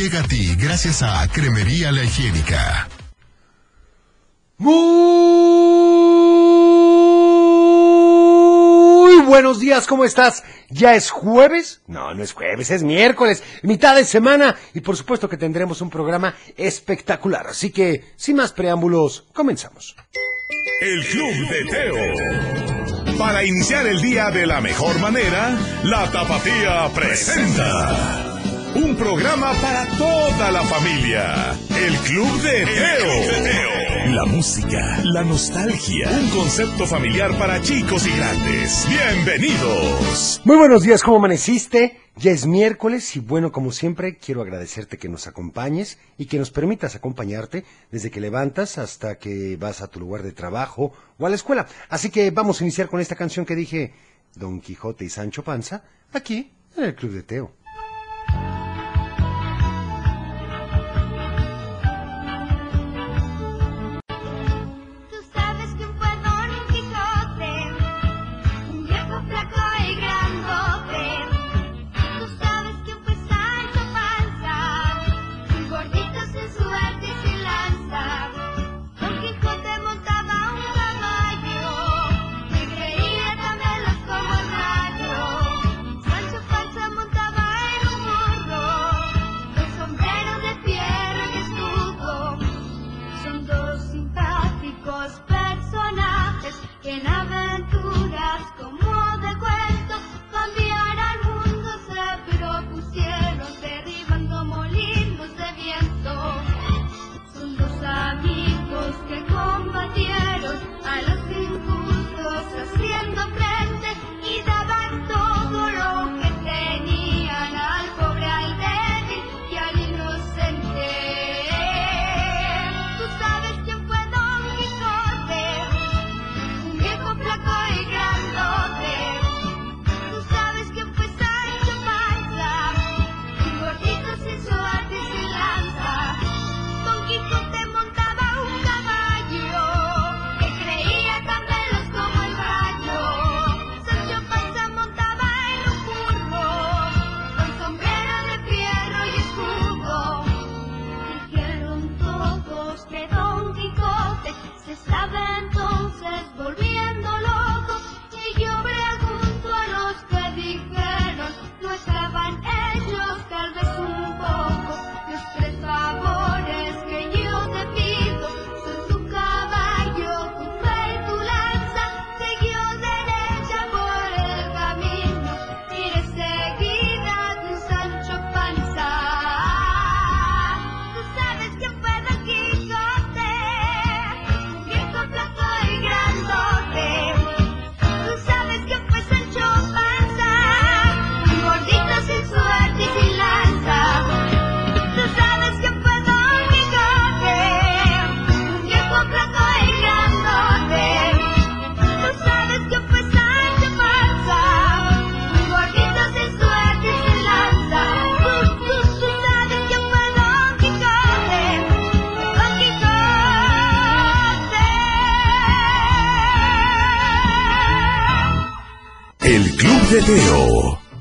Llega a ti gracias a Cremería La Higiénica. Muy buenos días, ¿cómo estás? ¿Ya es jueves? No, no es jueves, es miércoles, mitad de semana y por supuesto que tendremos un programa espectacular. Así que, sin más preámbulos, comenzamos. El Club de Teo. Para iniciar el día de la mejor manera, la Tapatía presenta. Un programa para toda la familia. El Club de Teo. La música, la nostalgia. Un concepto familiar para chicos y grandes. Bienvenidos. Muy buenos días, ¿cómo amaneciste? Ya es miércoles y bueno, como siempre, quiero agradecerte que nos acompañes y que nos permitas acompañarte desde que levantas hasta que vas a tu lugar de trabajo o a la escuela. Así que vamos a iniciar con esta canción que dije Don Quijote y Sancho Panza, aquí en el Club de Teo.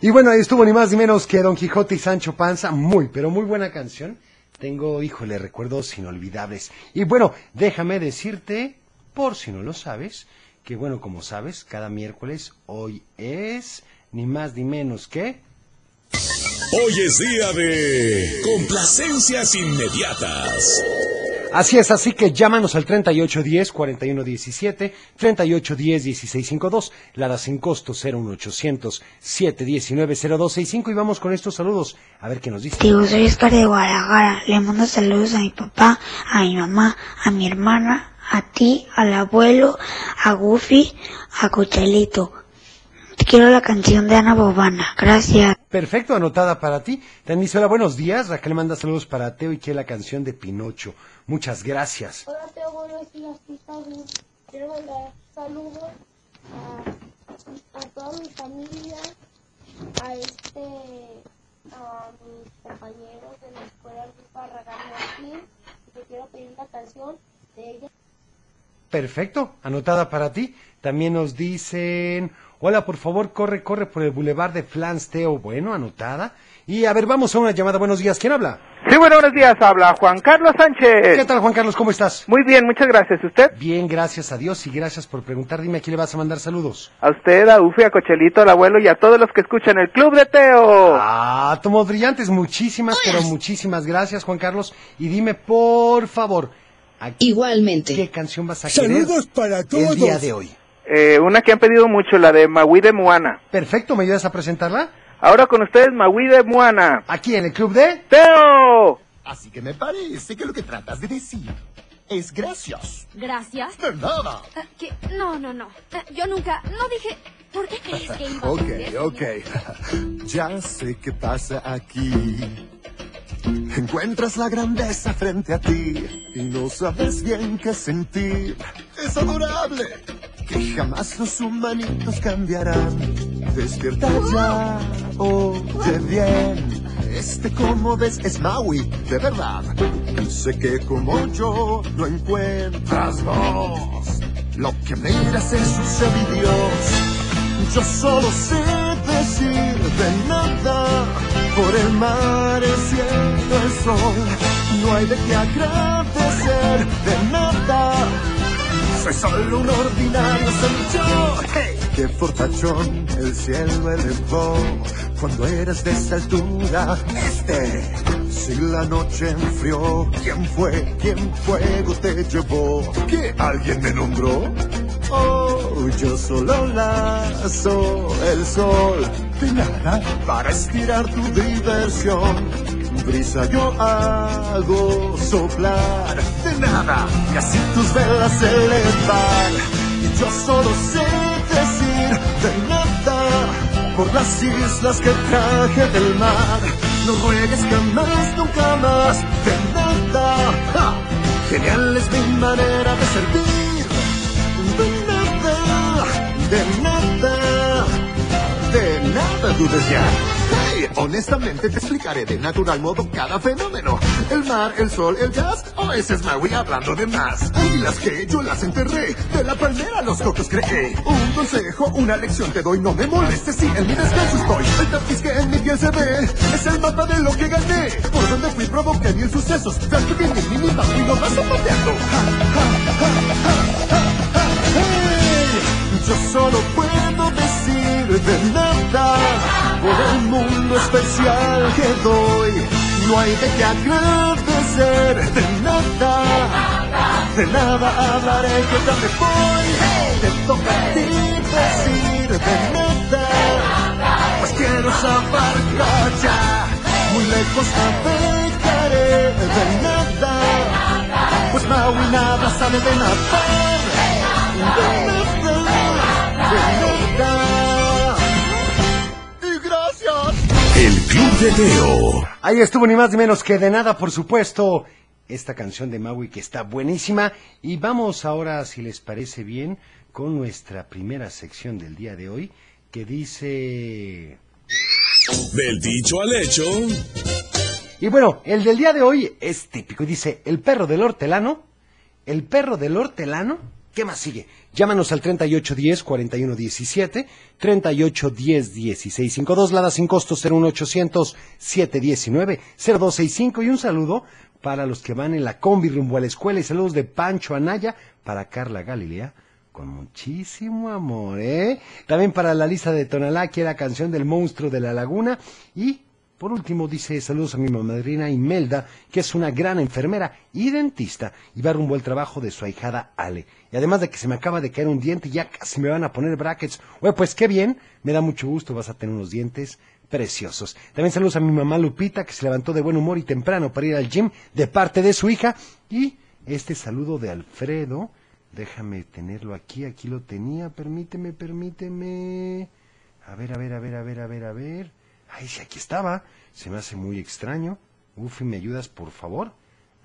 Y bueno, ahí estuvo ni más ni menos que Don Quijote y Sancho Panza. Muy, pero muy buena canción. Tengo, híjole, recuerdos inolvidables. Y bueno, déjame decirte, por si no lo sabes, que bueno, como sabes, cada miércoles hoy es ni más ni menos que... Hoy es día de complacencias inmediatas. Así es, así que llámanos al 3810-4117, 3810-1652, Lara sin costo 01800 719 0265 y vamos con estos saludos. A ver qué nos dice. Digo, soy Oscar de Guadalajara. Le mando saludos a mi papá, a mi mamá, a mi hermana, a ti, al abuelo, a Goofy, a Cochelito. Quiero la canción de Ana Bobana. Gracias. Perfecto, anotada para ti. También dice, hola, buenos días. Raquel manda saludos para Teo y que la canción de Pinocho. Muchas gracias. Hola, Teo, buenos días. Quiero mandar saludos a, a toda mi familia, a este, a mis compañeros de la escuela Luis Barragán Martín. Y te quiero pedir la canción de ella. Perfecto, anotada para ti. También nos dicen, hola, por favor, corre, corre por el bulevar de Flans Teo. Bueno, anotada. Y a ver, vamos a una llamada. Buenos días, ¿quién habla? Sí, bueno, buenos días, habla Juan Carlos Sánchez. ¿Qué tal, Juan Carlos? ¿Cómo estás? Muy bien, muchas gracias. ¿Usted? Bien, gracias a Dios y gracias por preguntar. Dime a quién le vas a mandar saludos. A usted, a Ufi, a Cochelito, al abuelo y a todos los que escuchan el Club de Teo. Ah, tomos brillantes. Muchísimas, pero muchísimas gracias, Juan Carlos. Y dime, por favor, ¿a Igualmente. ¿qué canción vas a querer Saludos para el todos. día de hoy? Eh, una que han pedido mucho, la de Maui de Moana. Perfecto, ¿me ayudas a presentarla? Ahora con ustedes, Maui de Moana. Aquí en el club de... ¡Teo! Así que me parece que lo que tratas de decir es gracias. Gracias. De nada. ¿qué? No, no, no. Ah, Yo nunca, no dije. ¿Por qué crees que iba a Ok, ok. Ya sé qué pasa aquí. Encuentras la grandeza frente a ti y no sabes bien qué sentir. Es adorable que jamás los humanitos cambiarán. Despierta ya, oye bien. Este como ves es Maui, de verdad. Sé que como yo no encuentras voz. Lo que miras es sus Dios. Yo solo sé decir de nada por el mar, el cielo, el sol. No hay de qué agradecer de nada. Soy solo un ordinario semillón. Hey. Qué fortachón el cielo elevó cuando eras de esta altura. Este, si la noche enfrió, ¿quién fue? ¿Quién fuego te llevó? ¿Que alguien me nombró? Oh, yo solo lazo el sol de nada para estirar tu diversión. Brisa yo hago soplar de nada y así tus velas elevar. Y yo solo sé decir de nada por las islas que traje del mar. No ruegues jamás, nunca más de nada. Genial es mi manera de servir. De nada, de nada, de nada dudes ya. Hey, honestamente te explicaré de natural modo cada fenómeno. El mar, el sol, el gas, o ese es Maui hablando de más. Y las que yo las enterré, de la palmera los cocos creé. Un consejo, una lección te doy, no me molestes si en mi descanso estoy. El tapiz que en mi piel se ve, es el mapa de lo que gané. Por donde fui provoqué mil sucesos, gasto bien mi mini y lo vas zapateando. Ja, ja, ja, ja, ja, ja, hey. Yo solo puedo de nada por el mundo especial que doy. No hay de qué agradecer de nada. De nada hablaré que tarde voy. Te toca a ti decir de nada. Pues quiero zafarla ya. Muy lejos navegaré de nada. Pues Maui nada sabe de nadar. De nada, de nada. De Teo. Ahí estuvo ni más ni menos que de nada, por supuesto, esta canción de Maui que está buenísima. Y vamos ahora, si les parece bien, con nuestra primera sección del día de hoy, que dice... Del dicho al hecho. Y bueno, el del día de hoy es típico. y Dice, el perro del hortelano. El perro del hortelano. ¿Qué más sigue? Llámanos al 3810-4117, 3810-1652, Lada sin costo 01800-719-0265 y un saludo para los que van en la combi rumbo a la escuela y saludos de Pancho Anaya para Carla Galilea con muchísimo amor, ¿eh? También para la lista de Tonalá, que era canción del monstruo de la laguna y por último, dice saludos a mi madrina Imelda, que es una gran enfermera y dentista, y va rumbo al trabajo de su ahijada Ale. Y además de que se me acaba de caer un diente ya casi me van a poner brackets. Oye, pues qué bien, me da mucho gusto, vas a tener unos dientes preciosos. También saludos a mi mamá Lupita, que se levantó de buen humor y temprano para ir al gym de parte de su hija. Y este saludo de Alfredo, déjame tenerlo aquí, aquí lo tenía, permíteme, permíteme. A ver, a ver, a ver, a ver, a ver, a ver. Ay, sí, aquí estaba. Se me hace muy extraño. Ufi, ¿me ayudas, por favor?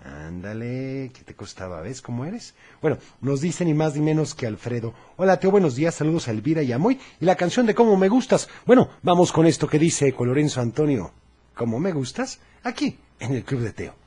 Ándale, ¿qué te costaba? ¿Ves cómo eres? Bueno, nos dice ni más ni menos que Alfredo. Hola, Teo, buenos días, saludos a Elvira y a Moy. Y la canción de Cómo me gustas. Bueno, vamos con esto que dice Colorenzo Antonio. ¿Cómo me gustas? Aquí, en el Club de Teo.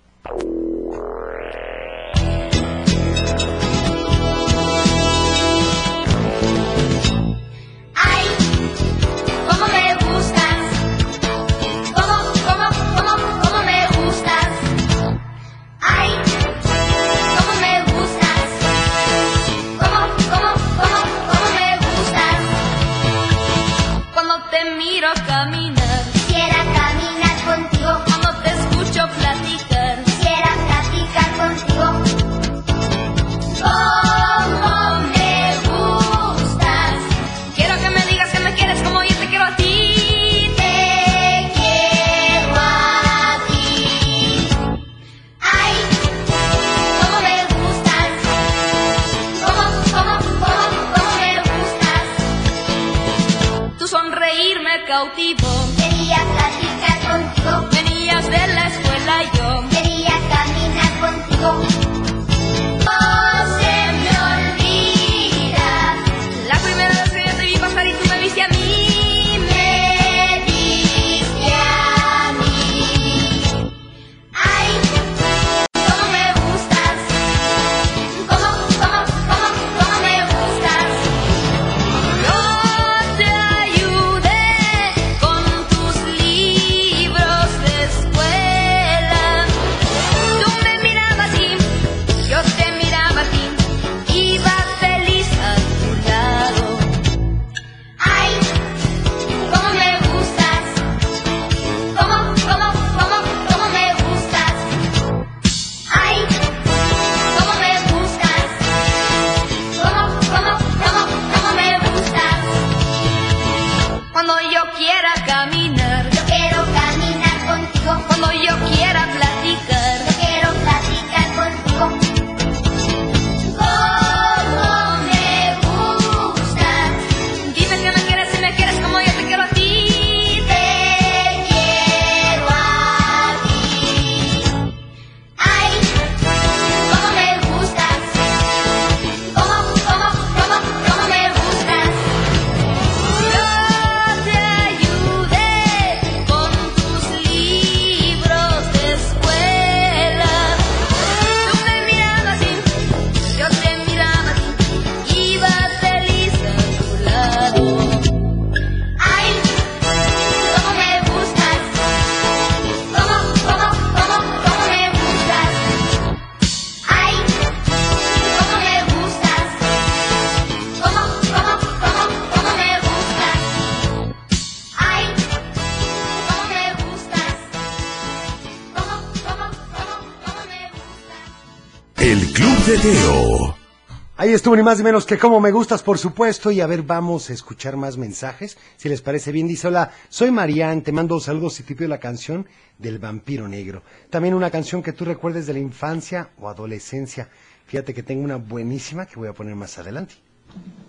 Ahí estuvo ni más ni menos que como me gustas, por supuesto. Y a ver, vamos a escuchar más mensajes. Si les parece bien, dice, hola, soy Marian, te mando saludos y te pido la canción del vampiro negro. También una canción que tú recuerdes de la infancia o adolescencia. Fíjate que tengo una buenísima que voy a poner más adelante.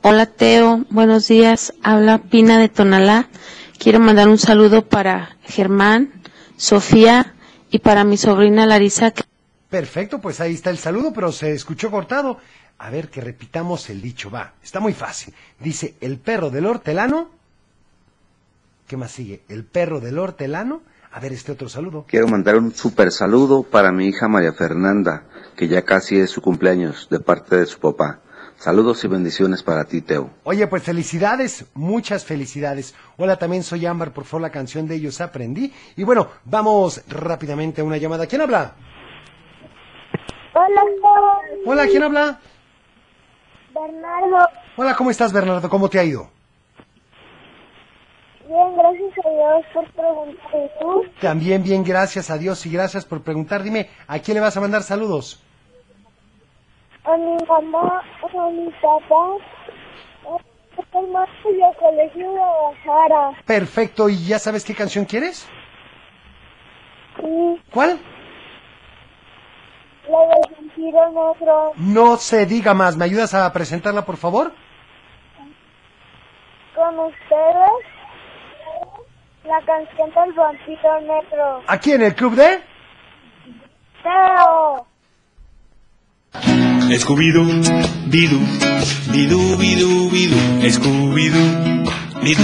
Hola Teo, buenos días. Habla Pina de Tonalá. Quiero mandar un saludo para Germán, Sofía y para mi sobrina Larisa. que- Perfecto, pues ahí está el saludo, pero se escuchó cortado. A ver, que repitamos el dicho, va. Está muy fácil. Dice, el perro del hortelano. ¿Qué más sigue? El perro del hortelano. A ver, este otro saludo. Quiero mandar un super saludo para mi hija María Fernanda, que ya casi es su cumpleaños, de parte de su papá. Saludos y bendiciones para ti, Teo. Oye, pues felicidades, muchas felicidades. Hola, también soy Ámbar, por favor, la canción de ellos aprendí. Y bueno, vamos rápidamente a una llamada. ¿Quién habla? Hola, Hola, ¿quién habla? Bernardo. Hola, ¿cómo estás, Bernardo? ¿Cómo te ha ido? Bien, gracias a Dios por preguntar. ¿Y tú? También bien, gracias a Dios y gracias por preguntar. Dime, ¿a quién le vas a mandar saludos? A mi mamá, a mi papá, a mi hermano y al colegio de Guadalajara. Perfecto, ¿y ya sabes qué canción quieres? Sí, ¿Cuál? La del vampiro negro. No se diga más. ¿Me ayudas a presentarla, por favor? Con ustedes, la canción del vampiro negro. Aquí en el club de... Teo. Scooby-Doo, Bidú, Bidú, Bidú, Bidú, Scooby-Doo, Bidú,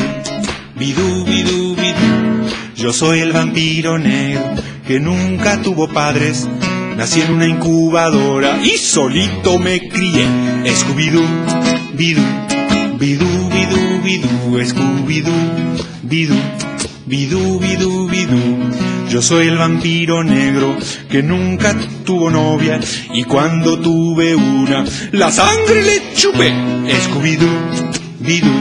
Bidú, Bidú, Bidú. Yo soy el vampiro negro que nunca tuvo padres. Nací en una incubadora y solito me crié. Scooby-Doo, Bidú, Bidú, Bidú, Bidú, Scooby-Doo, Bidú, Bidú, Bidú, Bidú. Yo soy el vampiro negro que nunca tuvo novia y cuando tuve una, la sangre le chupé. Scooby-Doo, Bidú,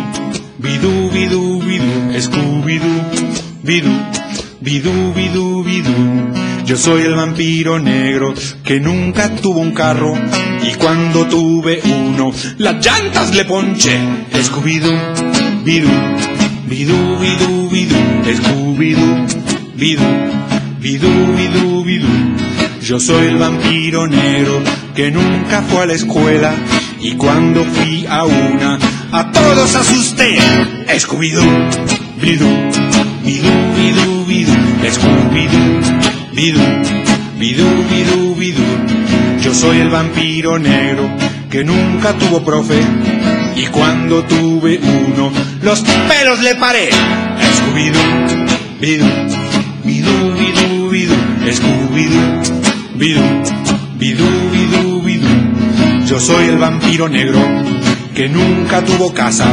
Bidú, Bidú, Bidú, Scooby-Doo, Bidú, Bidú, Bidú, Bidú. Yo soy el vampiro negro que nunca tuvo un carro y cuando tuve uno, las llantas le ponché. Scooby-Doo, Bidú, Bidú, Bidú, Bidú, Scooby-Doo, Bidú, Bidú, Bidú, Bidú. Yo soy el vampiro negro que nunca fue a la escuela y cuando fui a una, a todos asusté. Scooby-Doo, Bidú, bidú, bidú, bidú, Scooby-Doo, bidú, bidú, bidú, bidú. Yo soy el vampiro negro que nunca tuvo profe y cuando tuve uno los pelos le paré. Scooby-Doo, bidú, bidú, bidú, bidú, Scooby-Doo, bidú, bidú, bidú, bidú. Yo soy el vampiro negro que nunca tuvo casa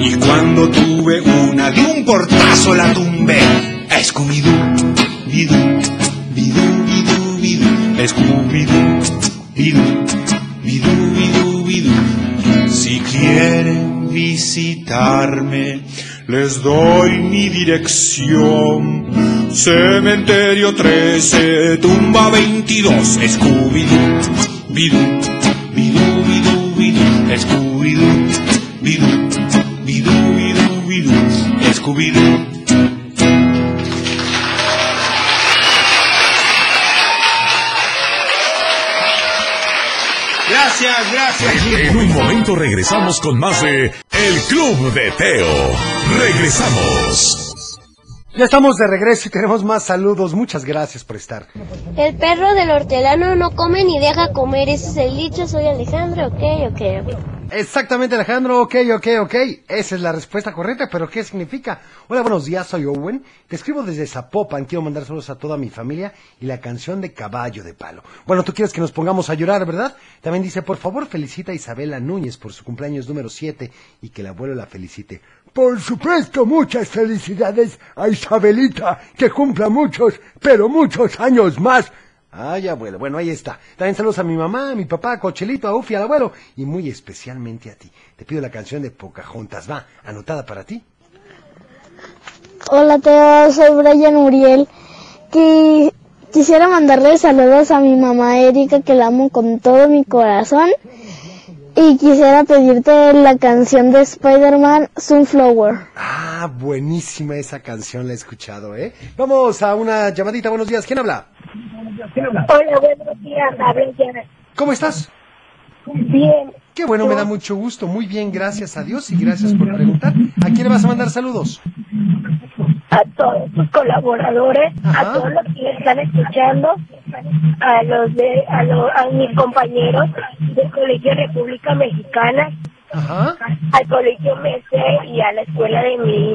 y cuando tuve una de un portazo la tumbé. Scooby-Doo, bidú, bidú, bidú, bidú, Scooby-Doo, bidú, bidú, bidú, bidú. Si quieren visitarme, les doy mi dirección. Cementerio 13, tumba 22, Scooby-Doo, bidú, bidú, bidú, bidú, Scooby-Doo, bidú, bidú, bidú, bidú, Scooby-Doo. Gracias, gracias. En un momento regresamos con más de El Club de Teo. Regresamos. Ya estamos de regreso y tenemos más saludos. Muchas gracias por estar. El perro del hortelano no come ni deja comer. Ese es el dicho. Soy Alejandro. Ok, ok, ok. Exactamente, Alejandro. Ok, ok, ok. Esa es la respuesta correcta, pero ¿qué significa? Hola, buenos días, soy Owen. Te escribo desde Zapopan. Quiero mandar saludos a toda mi familia y la canción de Caballo de Palo. Bueno, tú quieres que nos pongamos a llorar, ¿verdad? También dice, por favor, felicita a Isabela Núñez por su cumpleaños número 7 y que el abuelo la felicite. Por supuesto, muchas felicidades a Isabelita, que cumpla muchos, pero muchos años más. Ay, abuelo. Bueno, ahí está. También saludos a mi mamá, a mi papá, a Cochelito, a Ufi, al abuelo y muy especialmente a ti. Te pido la canción de Pocahontas. Va, anotada para ti. Hola, Teo, soy Brian Uriel. Qui- quisiera mandarle saludos a mi mamá Erika, que la amo con todo mi corazón. Y quisiera pedirte la canción de Spider-Man, Sunflower. Ah, buenísima esa canción, la he escuchado, ¿eh? Vamos a una llamadita. Buenos días. ¿Quién habla? Hola, buenos días. ¿Cómo estás? Bien. Qué bueno, me da mucho gusto. Muy bien, gracias a Dios y gracias por preguntar. ¿A quién le vas a mandar saludos? a todos tus colaboradores, a todos los que me están escuchando, a los de, a, lo- a mis compañeros del Colegio República Mexicana, Ajá. al Colegio Mese y a la escuela de mi